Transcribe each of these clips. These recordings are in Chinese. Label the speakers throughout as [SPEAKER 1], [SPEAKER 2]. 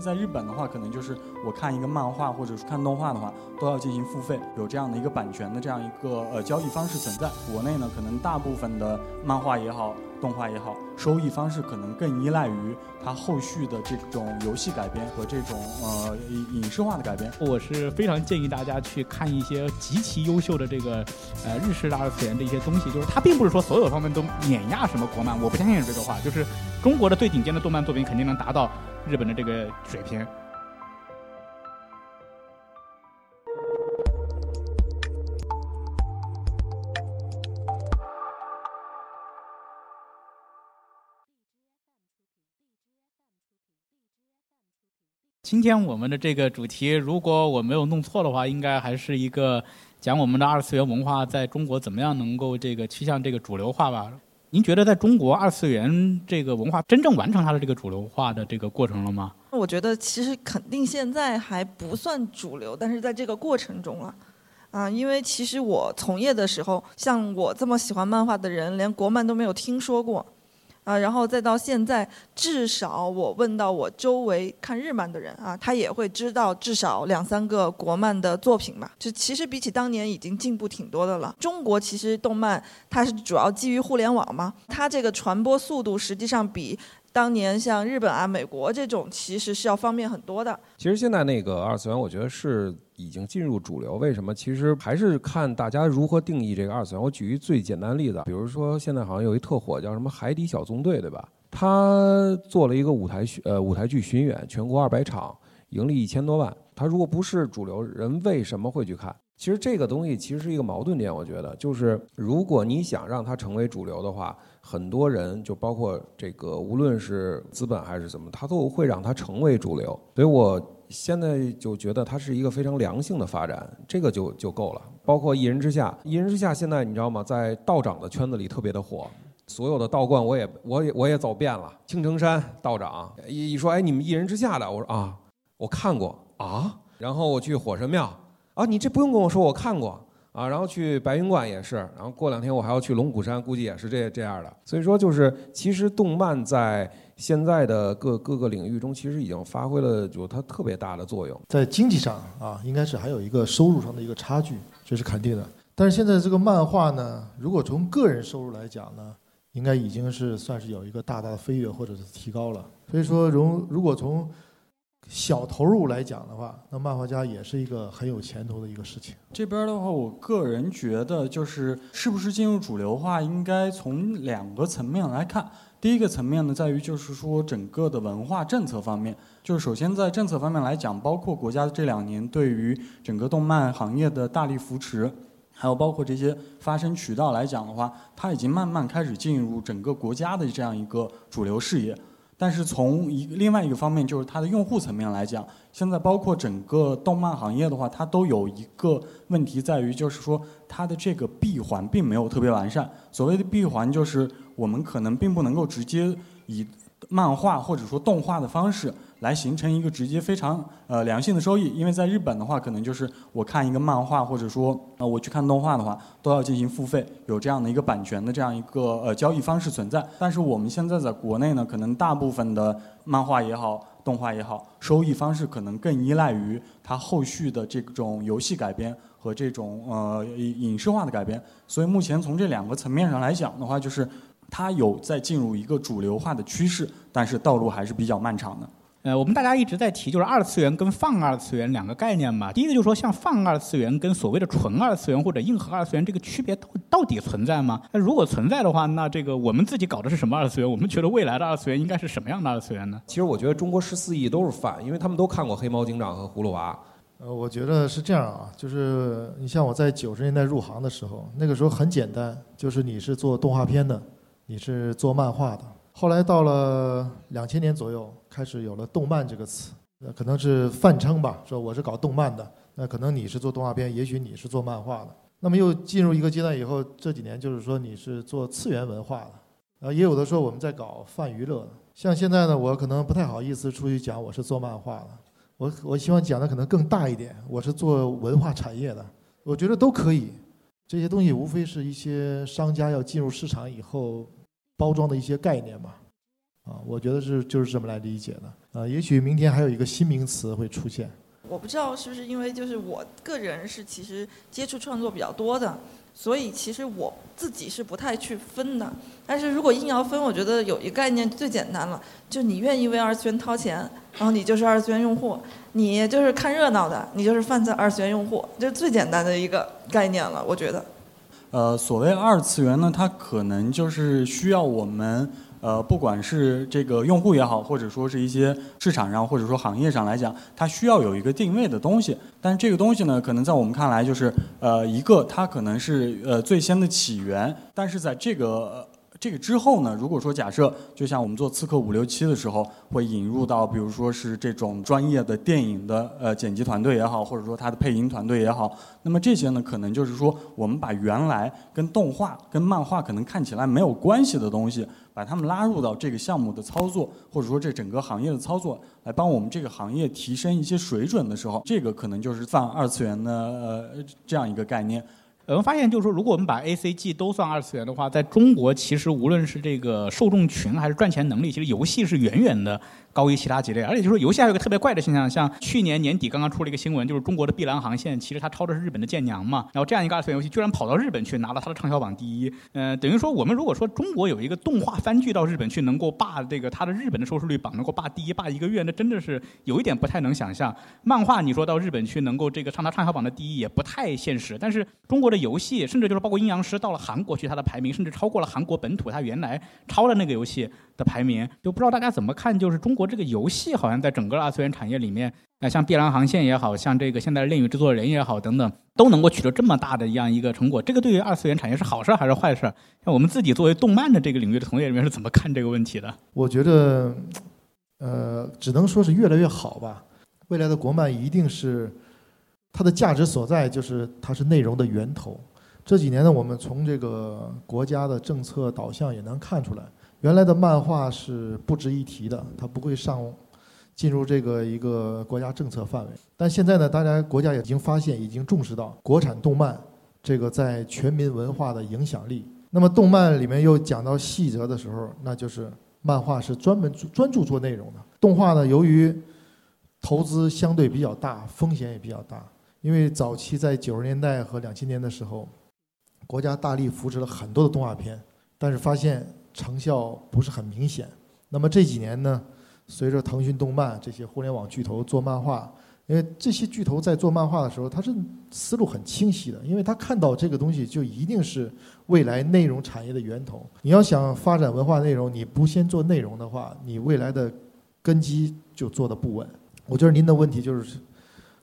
[SPEAKER 1] 在日本的话，可能就是我看一个漫画或者是看动画的话，都要进行付费，有这样的一个版权的这样一个呃交易方式存在。国内呢，可能大部分的漫画也好，动画也好，收益方式可能更依赖于它后续的这种游戏改编和这种呃影影视化的改编。
[SPEAKER 2] 我是非常建议大家去看一些极其优秀的这个呃日式的二次元的一些东西，就是它并不是说所有方面都碾压什么国漫，我不相信这个话，就是中国的最顶尖的动漫作品肯定能达到。日本的这个水平。今天我们的这个主题，如果我没有弄错的话，应该还是一个讲我们的二次元文化在中国怎么样能够这个趋向这个主流化吧。您觉得在中国二次元这个文化真正完成它的这个主流化的这个过程了吗？
[SPEAKER 3] 我觉得其实肯定现在还不算主流，但是在这个过程中了，啊，因为其实我从业的时候，像我这么喜欢漫画的人，连国漫都没有听说过。啊，然后再到现在，至少我问到我周围看日漫的人啊，他也会知道至少两三个国漫的作品吧。就其实比起当年已经进步挺多的了。中国其实动漫它是主要基于互联网嘛，它这个传播速度实际上比。当年像日本啊、美国这种，其实是要方便很多的。
[SPEAKER 4] 其实现在那个二次元，我觉得是已经进入主流。为什么？其实还是看大家如何定义这个二次元。我举一最简单的例子，比如说现在好像有一特火叫什么《海底小纵队》，对吧？他做了一个舞台呃舞台剧巡演，全国二百场，盈利一千多万。他如果不是主流，人为什么会去看？其实这个东西其实是一个矛盾点，我觉得就是如果你想让它成为主流的话。很多人就包括这个，无论是资本还是怎么，他都会让它成为主流。所以我现在就觉得它是一个非常良性的发展，这个就就够了。包括一人之下，一人之下现在你知道吗？在道长的圈子里特别的火，所有的道观我也我也我也走遍了。青城山道长一一说，哎，你们一人之下的，我说啊，我看过啊。然后我去火神庙啊，你这不用跟我说，我看过。啊，然后去白云观也是，然后过两天我还要去龙骨山，估计也是这这样的。所以说，就是其实动漫在现在的各各个领域中，其实已经发挥了就它特别大的作用。
[SPEAKER 5] 在经济上啊，应该是还有一个收入上的一个差距，这是肯定的。但是现在这个漫画呢，如果从个人收入来讲呢，应该已经是算是有一个大大的飞跃或者是提高了。所以说，如如果从小投入来讲的话，那漫画家也是一个很有前途的一个事情。
[SPEAKER 1] 这边的话，我个人觉得，就是是不是进入主流化，应该从两个层面来看。第一个层面呢，在于就是说整个的文化政策方面，就是首先在政策方面来讲，包括国家这两年对于整个动漫行业的大力扶持，还有包括这些发声渠道来讲的话，它已经慢慢开始进入整个国家的这样一个主流视野。但是从一另外一个方面，就是它的用户层面来讲，现在包括整个动漫行业的话，它都有一个问题在于，就是说它的这个闭环并没有特别完善。所谓的闭环，就是我们可能并不能够直接以漫画或者说动画的方式。来形成一个直接非常呃良性的收益，因为在日本的话，可能就是我看一个漫画或者说呃我去看动画的话，都要进行付费，有这样的一个版权的这样一个呃交易方式存在。但是我们现在在国内呢，可能大部分的漫画也好，动画也好，收益方式可能更依赖于它后续的这种游戏改编和这种呃影视化的改编。所以目前从这两个层面上来讲的话，就是它有在进入一个主流化的趋势，但是道路还是比较漫长的。
[SPEAKER 2] 呃，我们大家一直在提，就是二次元跟泛二次元两个概念嘛。第一个就是说，像泛二次元跟所谓的纯二次元或者硬核二次元这个区别到到底存在吗？那如果存在的话，那这个我们自己搞的是什么二次元？我们觉得未来的二次元应该是什么样的二次元呢？
[SPEAKER 4] 其实我觉得中国十四亿都是泛，因为他们都看过黑猫警长和葫芦娃。
[SPEAKER 5] 呃，我觉得是这样啊，就是你像我在九十年代入行的时候，那个时候很简单，就是你是做动画片的，你是做漫画的。后来到了两千年左右，开始有了“动漫”这个词，那可能是泛称吧，说我是搞动漫的，那可能你是做动画片，也许你是做漫画的。那么又进入一个阶段以后，这几年就是说你是做次元文化的，啊，也有的说我们在搞泛娱乐的。像现在呢，我可能不太好意思出去讲我是做漫画的，我我希望讲的可能更大一点，我是做文化产业的，我觉得都可以。这些东西无非是一些商家要进入市场以后。包装的一些概念嘛，啊，我觉得是就是这么来理解的啊。也许明天还有一个新名词会出现。
[SPEAKER 3] 我不知道是不是因为就是我个人是其实接触创作比较多的，所以其实我自己是不太去分的。但是如果硬要分，我觉得有一个概念最简单了，就你愿意为二次元掏钱，然后你就是二次元用户；你就是看热闹的，你就是泛在二次元用户，这是最简单的一个概念了，我觉得。
[SPEAKER 1] 呃，所谓二次元呢，它可能就是需要我们。呃，不管是这个用户也好，或者说是一些市场上或者说行业上来讲，它需要有一个定位的东西。但这个东西呢，可能在我们看来就是呃，一个它可能是呃最先的起源，但是在这个。这个之后呢，如果说假设，就像我们做刺客伍六七的时候，会引入到，比如说是这种专业的电影的呃剪辑团队也好，或者说它的配音团队也好，那么这些呢，可能就是说，我们把原来跟动画、跟漫画可能看起来没有关系的东西，把他们拉入到这个项目的操作，或者说这整个行业的操作，来帮我们这个行业提升一些水准的时候，这个可能就是泛二次元的呃这样一个概念。
[SPEAKER 2] 我们发现，就是说，如果我们把 A、C、G 都算二次元的话，在中国其实无论是这个受众群还是赚钱能力，其实游戏是远远的。高于其他几类，而且就是说，游戏还有一个特别怪的现象，像去年年底刚刚出了一个新闻，就是中国的碧蓝航线，其实它抄的是日本的舰娘嘛，然后这样一个二次元游戏居然跑到日本去拿了它的畅销榜第一，嗯，等于说我们如果说中国有一个动画番剧到日本去能够霸这个它的日本的收视率榜能够霸第一霸一个月，那真的是有一点不太能想象。漫画你说到日本去能够这个上它畅销榜的第一也不太现实，但是中国的的游戏，甚至就是包括阴阳师到了韩国去，它的排名甚至超过了韩国本土它原来超的那个游戏。的排名就不知道大家怎么看，就是中国这个游戏好像在整个二次元产业里面，啊，像碧蓝航线也好像这个现在恋与制作人也好等等，都能够取得这么大的一样一个成果。这个对于二次元产业是好事还是坏事？像我们自己作为动漫的这个领域的从业人员是怎么看这个问题的？
[SPEAKER 5] 我觉得，呃，只能说是越来越好吧。未来的国漫一定是它的价值所在，就是它是内容的源头。这几年呢，我们从这个国家的政策导向也能看出来。原来的漫画是不值一提的，它不会上进入这个一个国家政策范围。但现在呢，大家国家已经发现，已经重视到国产动漫这个在全民文化的影响力。那么动漫里面又讲到细则的时候，那就是漫画是专门专注做内容的。动画呢，由于投资相对比较大，风险也比较大。因为早期在九十年代和两千年的时候，国家大力扶持了很多的动画片，但是发现。成效不是很明显。那么这几年呢，随着腾讯动漫这些互联网巨头做漫画，因为这些巨头在做漫画的时候，他是思路很清晰的，因为他看到这个东西就一定是未来内容产业的源头。你要想发展文化内容，你不先做内容的话，你未来的根基就做的不稳。我觉得您的问题就是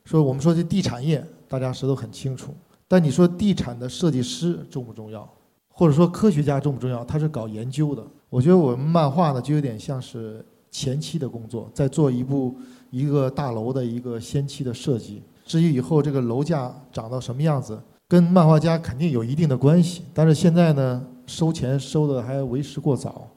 [SPEAKER 5] 说，我们说这地产业，大家谁都很清楚，但你说地产的设计师重不重要？或者说科学家重不重要？他是搞研究的。我觉得我们漫画呢，就有点像是前期的工作，在做一部一个大楼的一个先期的设计。至于以后这个楼价涨到什么样子，跟漫画家肯定有一定的关系。但是现在呢，收钱收的还为时过早。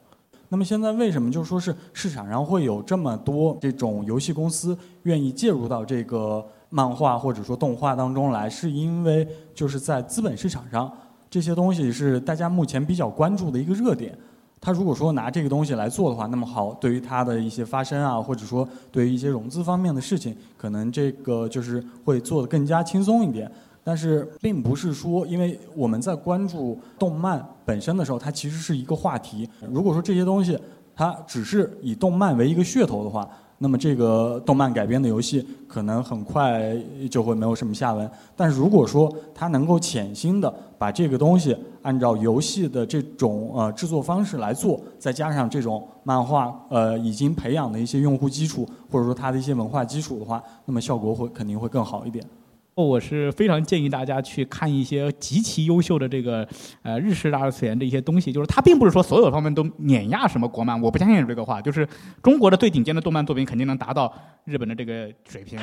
[SPEAKER 1] 那么现在为什么就说是市场上会有这么多这种游戏公司愿意介入到这个漫画或者说动画当中来？是因为就是在资本市场上。这些东西是大家目前比较关注的一个热点。他如果说拿这个东西来做的话，那么好，对于他的一些发声啊，或者说对于一些融资方面的事情，可能这个就是会做得更加轻松一点。但是，并不是说，因为我们在关注动漫本身的时候，它其实是一个话题。如果说这些东西它只是以动漫为一个噱头的话，那么这个动漫改编的游戏可能很快就会没有什么下文。但是如果说它能够潜心的把这个东西按照游戏的这种呃制作方式来做，再加上这种漫画呃已经培养的一些用户基础，或者说它的一些文化基础的话，那么效果会肯定会更好一点。
[SPEAKER 2] 我是非常建议大家去看一些极其优秀的这个呃日式二次元的一些东西，就是它并不是说所有方面都碾压什么国漫，我不相信这个话，就是中国的最顶尖的动漫作品肯定能达到日本的这个水平。